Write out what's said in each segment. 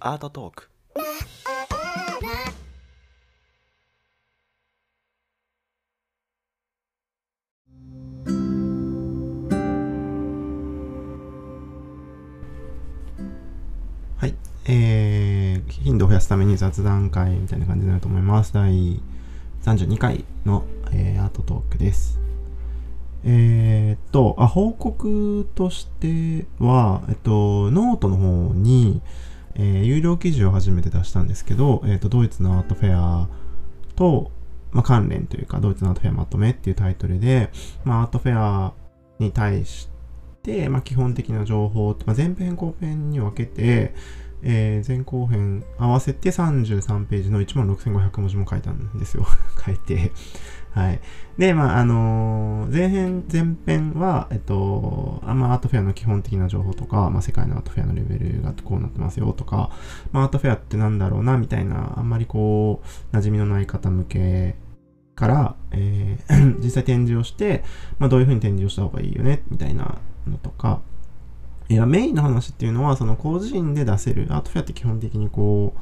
アートトークはい。えー、頻度を増やすために雑談会みたいな感じになると思います。第32回の、えーアートトークです。えー、と、あ、報告としては、えっと、ノートの方に、えー有料記事を初めて出したんですけど、えっと、ドイツのアートフェアと、まあ、関連というか、ドイツのアートフェアまとめっていうタイトルで、まあ、アートフェアに対して、まあ、基本的な情報、まあ、前編後編に分けて、えー前後編合わせて33ページの16,500文字も書いたんですよ。書いて。はい。で、まあ、あのー前編、前編は、えっと、あまあ、アートフェアの基本的な情報とか、まあ、世界のアートフェアのレベルがこうなってますよとか、まあ、アートフェアってなんだろうな、みたいな、あんまりこう、馴染みのない方向けから、えー 実際展示をして、まあ、どういうふうに展示をした方がいいよね、みたいなのとか、いや、メインの話っていうのは、その個人で出せる、アートフェアって基本的にこう、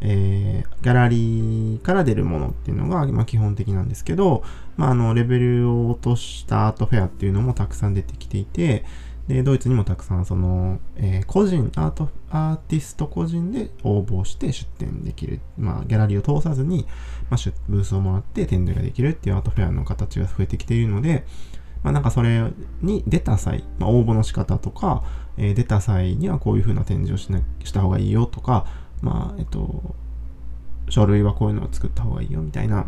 えーギャラリーから出るものっていうのが、まあ、基本的なんですけど、まあ、あの、レベルを落としたアートフェアっていうのもたくさん出てきていて、で、ドイツにもたくさん、その、えー個人、アート、アーティスト個人で応募して出展できる。まあ、ギャラリーを通さずに、まあ、ブースをもらって展示ができるっていうアートフェアの形が増えてきているので、まあ、なんかそれに出た際、まあ、応募の仕方とか、えー出た際にはこういう風な展示をしなした方がいいよとか、まあ、えっと、書類はこういうのを作った方がいいよみたいな、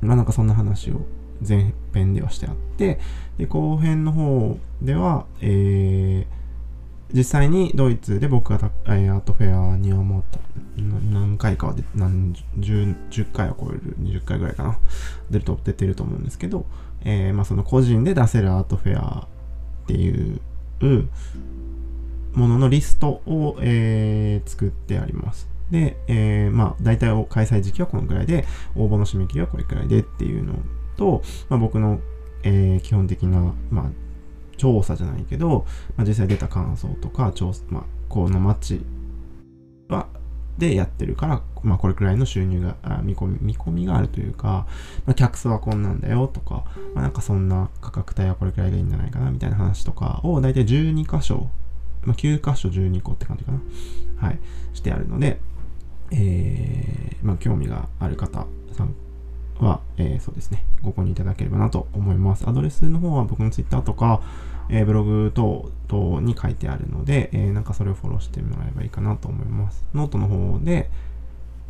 まあなんかそんな話を前編ではしてあって、で、後編の方では、えー実際にドイツで僕が、アートフェアにはもうな何回かは何十10回は超える20回ぐらいかな出ると出てると思うんですけど、えーまあ、その個人で出せるアートフェアっていうもののリストを、えー作ってあります。で、えーまあ、大体開催時期はこのくらいで、応募の締め切りはこれくらいでっていうのと、まあ、僕の、えー基本的な、まあ、調査じゃないけど、まあ、実際出た感想とか、調査、まあ、この街は、でやってるから、まあ、これくらいの収入が、見込み、見込みがあるというか、まあ、客数はこんなんだよとか、まあ、なんかそんな価格帯はこれくらいがいいんじゃないかなみたいな話とかを大体12箇所、まあ、9箇所12個って感じかな。はい。してあるので、えー、まあ、興味がある方さんは、えーそうですね、ご購入いただければなと思います。アドレスの方は僕の Twitter とか、えブログ等々に書いてあるので、えなんかそれをフォローしてもらえばいいかなと思います。ノートの方で、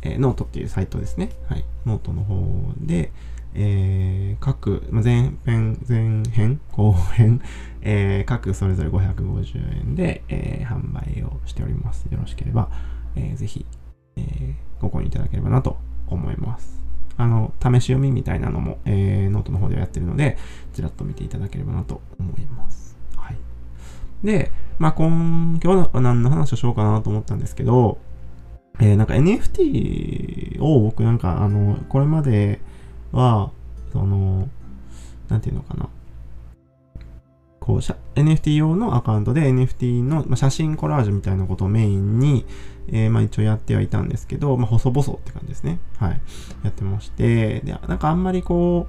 えノートっていうサイトですね。はい。ノートの方で、えー各、ま前編、前編、後編、えー各それぞれ550円で、えー販売をしております。よろしければ、えーぜひ、えーご購入いただければなと思います。あの、試し読みみたいなのも、えーノートの方ではやってるので、ちらっと見ていただければなと思います。で、まあ、今、今日は何の話をしようかなと思ったんですけど、えーなんか NFT を僕なんか、あの、これまでは、その、なんていうのかな。こう、NFT 用のアカウントで NFT の、まあ、写真コラージュみたいなことをメインに、えーまあ一応やってはいたんですけど、まあ細々って感じですね。はい。やってまして、で、なんかあんまりこ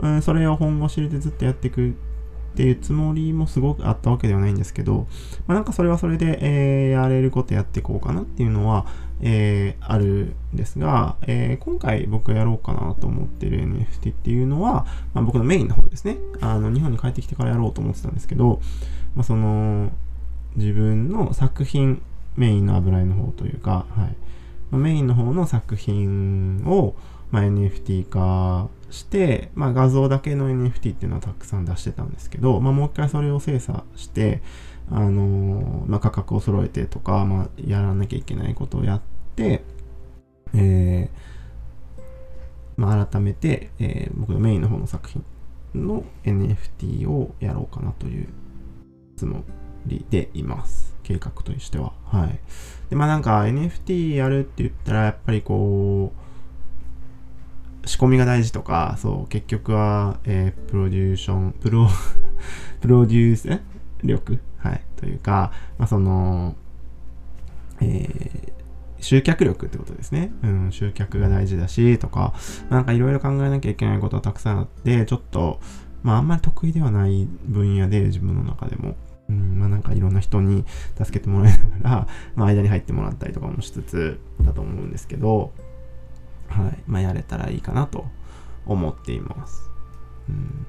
う、うん、それを本腰入れてずっとやっていくっていうつもりもすごくあったわけではないんですけど、まあなんかそれはそれで、えーやれることやっていこうかなっていうのは、えーあるんですが、えー今回僕がやろうかなと思ってる NFT っていうのは、まあ、僕のメインの方ですね。あの、日本に帰ってきてからやろうと思ってたんですけど、まあ、その、自分の作品、メインの油絵の方というか、はい。メインの方の作品を、まあ、NFT 化して、まあ、画像だけの NFT っていうのはたくさん出してたんですけど、まあ、もう一回それを精査して、あのまあ、価格を揃えてとか、まあ、やらなきゃいけないことをやって、えーまあ、改めて、えー僕のメインの方の作品の NFT をやろうかなというつもりでいます。計画としては。はい。で、まあなんか NFT やるって言ったら、やっぱりこう、仕込みが大事とか、そう、結局は、えープロデューション、プロ、プロデュース、え力？はい。というか、まあ、その、えー集客力ってことですね。うん、集客が大事だし、とか、なんかいろいろ考えなきゃいけないことはたくさんあって、ちょっと、まああんまり得意ではない分野で、自分の中でも。うん、まあなんかいろんな人に助けてもらいながら、まあ間に入ってもらったりとかもしつつだと思うんですけど、はい。まあやれたらいいかなと思っています。うん。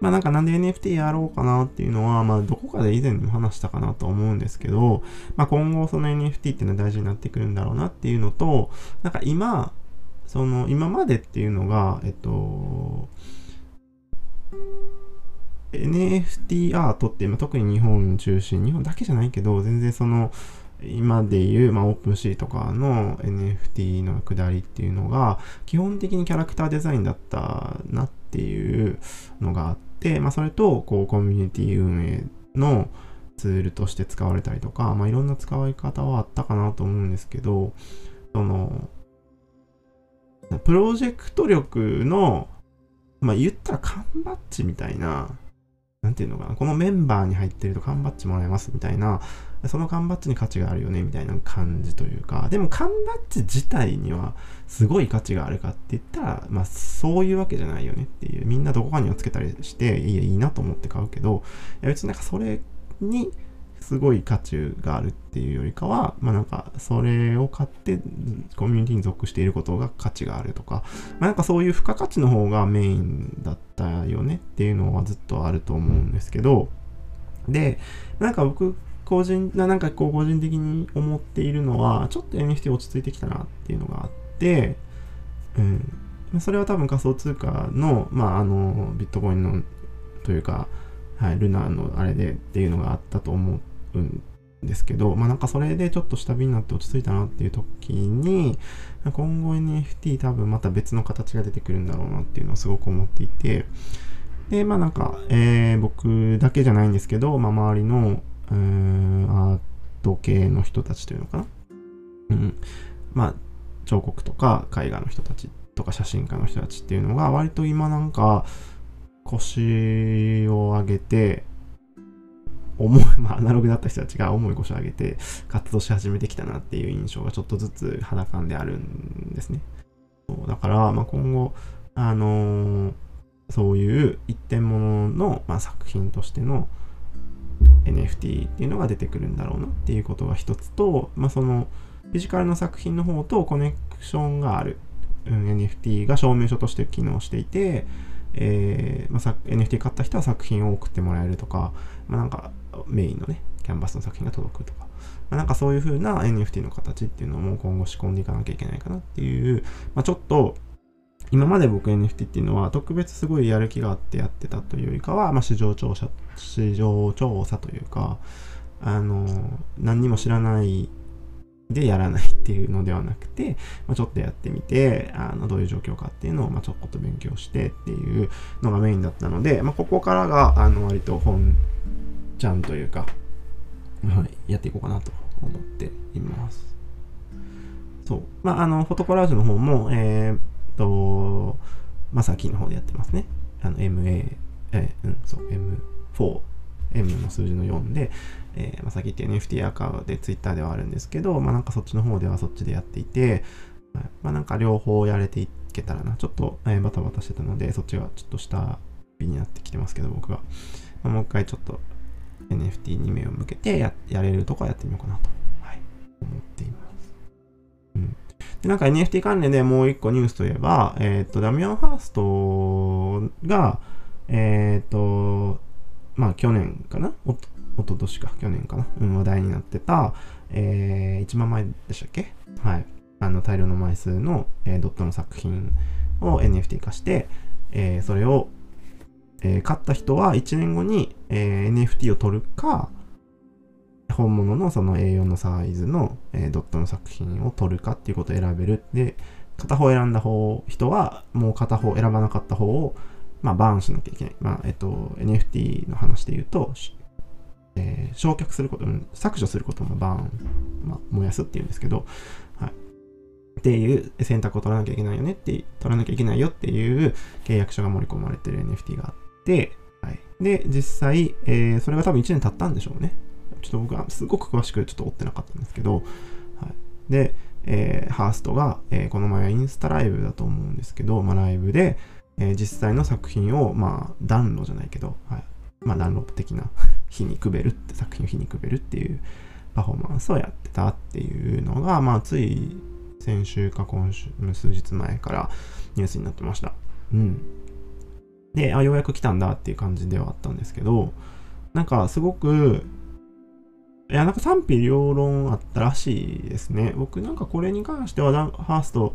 まあなんかなんで NFT やろうかなっていうのは、まあどこかで以前にも話したかなと思うんですけど、まあ今後その NFT っていうのは大事になってくるんだろうなっていうのと、なんか今、その今までっていうのが、えっと、NFT アートって今特に日本中心、日本だけじゃないけど、全然その、今で言う、まあ、オープンシーとかの NFT の下りっていうのが、基本的にキャラクターデザインだったなっていうのがあって、まあ、それと、こう、コミュニティ運営のツールとして使われたりとか、まあ、いろんな使い方はあったかなと思うんですけど、その、プロジェクト力の、まあ、言ったら缶バッジみたいな、なんていうのかな、このメンバーに入ってると缶バッジもらえますみたいな、その缶バッジに価値があるよねみたいな感じというか、でも缶バッジ自体にはすごい価値があるかって言ったら、まあそういうわけじゃないよねっていう、みんなどこかにはつけたりして、いや、いいなと思って買うけど、いや別になんかそれにすごい価値があるっていうよりかは、まあなんかそれを買ってコミュニティに属していることが価値があるとか、まあなんかそういう付加価値の方がメインだったよねっていうのはずっとあると思うんですけど、で、なんか僕個人な、んかこう個人的に思っているのは、ちょっと NFT 落ち着いてきたなっていうのがあって、うん。それは多分仮想通貨の、まああの、ビットコインの、というか、はい、ルナのあれでっていうのがあったと思うんですけど、まあなんかそれでちょっと下火になって落ち着いたなっていう時に、今後 NFT 多分また別の形が出てくるんだろうなっていうのをすごく思っていて、で、まあなんか、えー僕だけじゃないんですけど、まあ周りの、うーん、アート系の人たちというのかな？うん。まあ、彫刻とか絵画の人たちとか写真家の人たちっていうのが割と今なんか腰を上げて、重い、まあ、アナログだった人たちが重い腰を上げて活動し始めてきたなっていう印象がちょっとずつ肌感であるんですね。そうだから、まあ、今後、あのーそういう一点物の、まあ、作品としての NFT っていうのが出てくるんだろうなっていうことが一つと、まあ、そのフィジカルの作品の方とコネクションがある、うん、NFT が証明書として機能していて、えーまあ、NFT 買った人は作品を送ってもらえるとか、まあ、なんかメインのねキャンバスの作品が届くとか、まあ、なんかそういう風な NFT の形っていうのも今後仕込んでいかなきゃいけないかなっていう、まあ、ちょっと今まで僕 NFT っていうのは特別すごいやる気があってやってたというよりかは、まあ、市場調査、市場調査というか、あの、何にも知らないでやらないっていうのではなくて、まあ、ちょっとやってみて、あの、どういう状況かっていうのを、まあ、ちょこっと勉強してっていうのがメインだったので、まあ、ここからが、あの、割と本ちゃんというか、はい、やっていこうかなと思っています。そう。まあ、あの、フォトコラージュの方も、えーと、まさきの方でやってますね。あの、MA、えーうん、そう、M4、M の数字の4で、えー、まあさきって NFT アカウントで Twitter ではあるんですけど、まあなんかそっちの方ではそっちでやっていて、まあなんか両方やれていけたらな。ちょっと、えーバタバタしてたので、そっちがちょっと下火になってきてますけど、僕は。まあもう一回ちょっと NFT に目を向けてややれるとこはやってみようかなと、はい、思っています。うん。で、なんか NFT 関連でもう一個ニュースといえば、えっ、と、ダミアン・ハーストが、えっ、と、まあ去年かな？おと一昨年か、去年かな、うん、話題になってた、えー、1万枚でしたっけ？はい。あの、大量の枚数の、えードットの作品を NFT 化して、えーそれを、えー買った人は1年後に、えー NFT を取るか、本物のその A4 のサイズの、えードットの作品を取るかっていうことを選べる。で、片方選んだ方、人はもう片方選ばなかった方を、まあ、バーンしなきゃいけない。まあ、えっと、NFT の話で言うと、えー焼却すること、削除することもバーン、まあ、燃やすっていうんですけど、はい。っていう選択を取らなきゃいけないよねって、取らなきゃいけないよっていう契約書が盛り込まれてる NFT があって、はい。で、実際、えーそれが多分1年経ったんでしょうね。ちょっと僕はすごく詳しくちょっと追ってなかったんですけど、はい。で、えーハーストが、えーこの前はインスタライブだと思うんですけど、まあ、ライブで、えー実際の作品を、まあ、暖炉じゃないけど、はい。まあ、暖炉的な 火にくべるって、作品を火にくべるっていうパフォーマンスをやってたっていうのが、まあ、つい先週か今週、数日前からニュースになってました。うん。で、あ、ようやく来たんだっていう感じではあったんですけど、なんかすごく、いや、なんか賛否両論あったらしいですね。僕なんかこれに関してはダン、ハースト、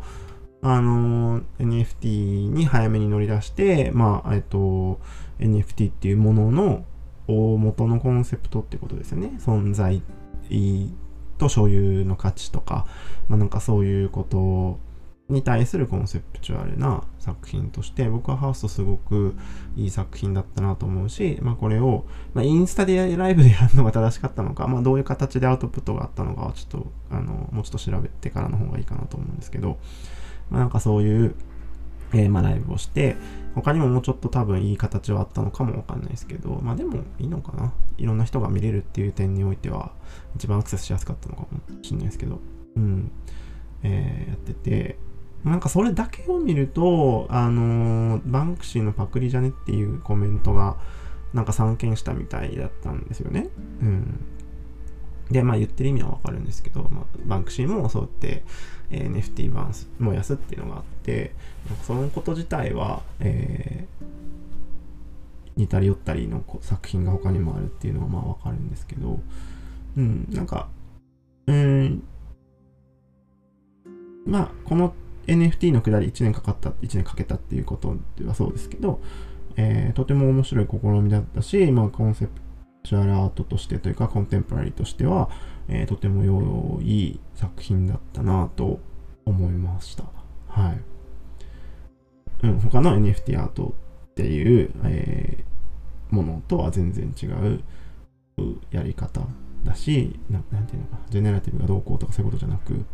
あの NFT に早めに乗り出して、まあ、えっと、NFT っていうものの大元のコンセプトってことですよね。存在と所有の価値とか、まあなんかそういうことに対するコンセプチュアルな作品として、僕はハーストすごくいい作品だったなと思うし、まあこれを、まあインスタでライブでやるのが正しかったのか、まあどういう形でアウトプットがあったのかはちょっと、あの、もうちょっと調べてからの方がいいかなと思うんですけど、まあなんかそういう、えーまあライブをして、他にももうちょっと多分いい形はあったのかもわかんないですけど、まあでもいいのかな。いろんな人が見れるっていう点においては、一番アクセスしやすかったのかもしれないですけど、うん。えーやってて、なんかそれだけを見ると、あのーバンクシーのパクリじゃねっていうコメントが、なんか散見したみたいだったんですよね。うん。で、まあ言ってる意味はわかるんですけど、まあ、バンクシーもそうやって、えー NFT 版燃やすっていうのがあって、そのこと自体は、えー似たり寄ったりの作品が他にもあるっていうのはまあわかるんですけど、うん、なんか、うん、まあ、この NFT のくだり1年かかった、1年かけたっていうことではそうですけど、えーとても面白い試みだったし、まあ、コンセプトチュアルアートとしてというか、コンテンポラリーとしては、えーとても良い作品だったなと思いました。はい。うん、他の NFT アートっていう、えーものとは全然違ううやり方だしな、なんていうのかな、ジェネラティブがどうこうとかそういうことじゃなく、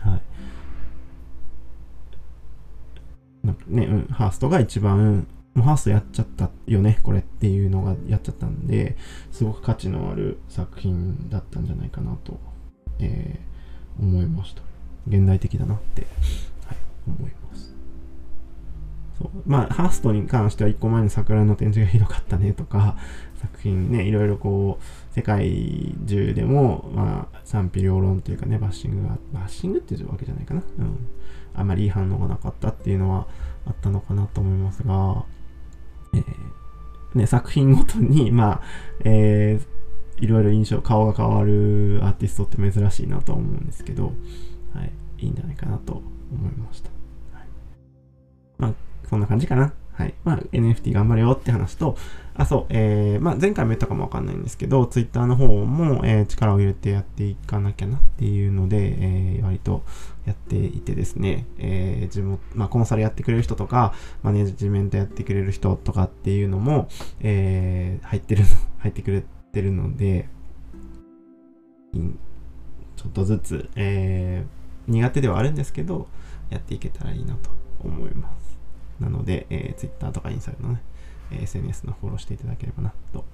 はい。なんかね、うん、ハーストが一番、もうハーストやっちゃったよね、これっていうのがやっちゃったんで、すごく価値のある作品だったんじゃないかなと、えー思いました。現代的だなって、はい、思います。そうまあ、ハーストに関しては1個前の桜の展示がひどかったねとか、作品ね、いろいろこう、世界中でも、まあ、賛否両論というかね、バッシングが、バッシングっていうわけじゃないかな。うん。あまりいい反応がなかったっていうのはあったのかなと思いますが、えーね、作品ごとに、まあ、えーいろいろ印象、顔が変わるアーティストって珍しいなとは思うんですけど、はい、いいんじゃないかなと思いました。はい、まあ、そんな感じかな。はい。まあ、NFT 頑張れよって話と、あ、そう、えー、まあ、前回も言ったかもわかんないんですけど、Twitter の方も、えー力を入れてやっていかなきゃなっていうので、えー割とやっていてですね、えー地元、まあ、コンサルやってくれる人とか、マネジメントやってくれる人とかっていうのも、えー入ってる、入ってくれてるので、ちょっとずつ、えー苦手ではあるんですけど、やっていけたらいいなと思います。なので、えー Twitter とかインサイドのね、えー SNS のフォローしていただければなと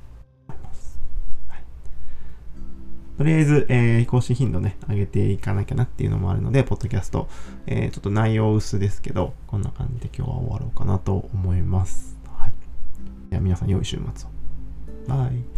思います。はい、とりあえず、えー更新頻度ね、上げていかなきゃなっていうのもあるので、ポッドキャスト、えーちょっと内容薄ですけど、こんな感じで今日は終わろうかなと思います。はい。では皆さん、良い週末を。バイ。